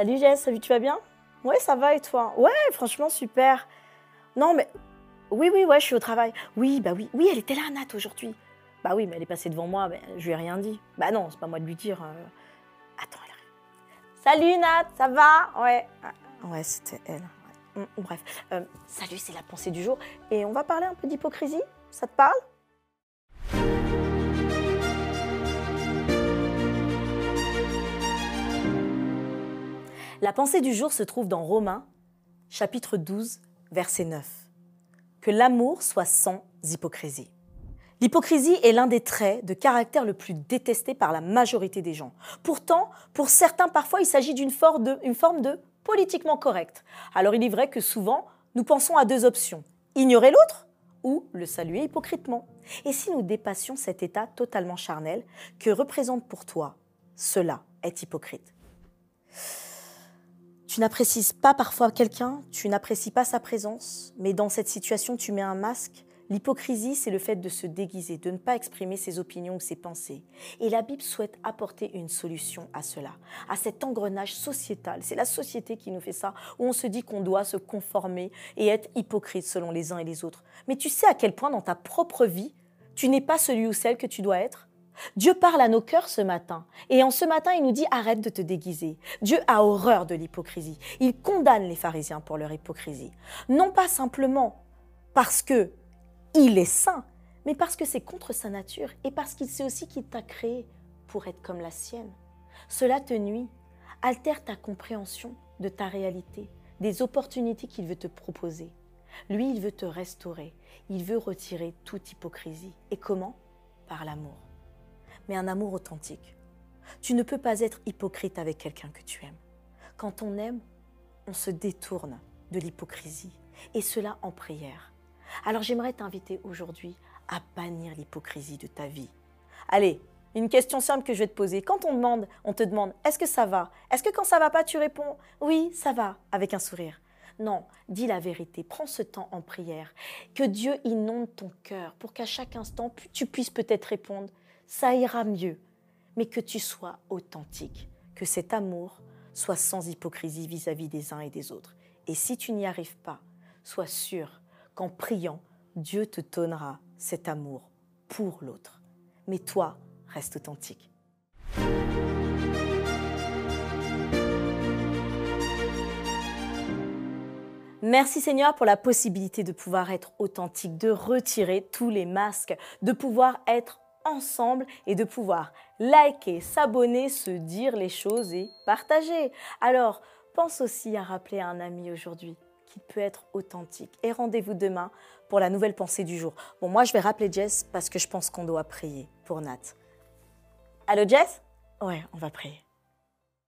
Salut Jess, salut, tu vas bien? Ouais, ça va et toi? Ouais, franchement, super. Non, mais. Oui, oui, ouais, je suis au travail. Oui, bah oui. Oui, elle était là, Nat, aujourd'hui. Bah oui, mais elle est passée devant moi, je lui ai rien dit. Bah non, c'est pas moi de lui dire. euh. Attends, elle arrive. Salut Nat, ça va? Ouais. Ouais, c'était elle. Mm, Bref. Euh, salut, c'est la pensée du jour. Et on va parler un peu d'hypocrisie? Ça te parle? La pensée du jour se trouve dans Romains, chapitre 12, verset 9. Que l'amour soit sans hypocrisie. L'hypocrisie est l'un des traits de caractère le plus détesté par la majorité des gens. Pourtant, pour certains, parfois, il s'agit d'une forme de, une forme de politiquement correct. Alors il est vrai que souvent, nous pensons à deux options. Ignorer l'autre ou le saluer hypocritement. Et si nous dépassions cet état totalement charnel, que représente pour toi cela? Est hypocrite? Tu n'apprécies pas parfois quelqu'un, tu n'apprécies pas sa présence, mais dans cette situation, tu mets un masque. L'hypocrisie, c'est le fait de se déguiser, de ne pas exprimer ses opinions ou ses pensées. Et la Bible souhaite apporter une solution à cela, à cet engrenage sociétal. C'est la société qui nous fait ça, où on se dit qu'on doit se conformer et être hypocrite selon les uns et les autres. Mais tu sais à quel point dans ta propre vie, tu n'es pas celui ou celle que tu dois être? Dieu parle à nos cœurs ce matin. Et en ce matin, il nous dit arrête de te déguiser. Dieu a horreur de l'hypocrisie. Il condamne les pharisiens pour leur hypocrisie. Non pas simplement parce que il est saint, mais parce que c'est contre sa nature et parce qu'il sait aussi qu'il t'a créé pour être comme la sienne. Cela te nuit, altère ta compréhension de ta réalité, des opportunités qu'il veut te proposer. Lui, il veut te restaurer. Il veut retirer toute hypocrisie. Et comment? Par l'amour mais un amour authentique. Tu ne peux pas être hypocrite avec quelqu'un que tu aimes. Quand on aime, on se détourne de l'hypocrisie, et cela en prière. Alors j'aimerais t'inviter aujourd'hui à bannir l'hypocrisie de ta vie. Allez, une question simple que je vais te poser. Quand on demande, on te demande est-ce que ça va? Est-ce que quand ça va pas, tu réponds oui, ça va, avec un sourire non, dis la vérité, prends ce temps en prière, que Dieu inonde ton cœur pour qu'à chaque instant, tu puisses peut-être répondre ça ira mieux, mais que tu sois authentique, que cet amour soit sans hypocrisie vis-à-vis des uns et des autres. Et si tu n'y arrives pas, sois sûr qu'en priant, Dieu te donnera cet amour pour l'autre. Mais toi, reste authentique. Merci Seigneur pour la possibilité de pouvoir être authentique, de retirer tous les masques, de pouvoir être ensemble et de pouvoir liker, s'abonner, se dire les choses et partager. Alors, pense aussi à rappeler à un ami aujourd'hui qu'il peut être authentique. Et rendez-vous demain pour la nouvelle pensée du jour. Bon, moi, je vais rappeler Jess parce que je pense qu'on doit prier pour Nat. Allô, Jess? Ouais, on va prier.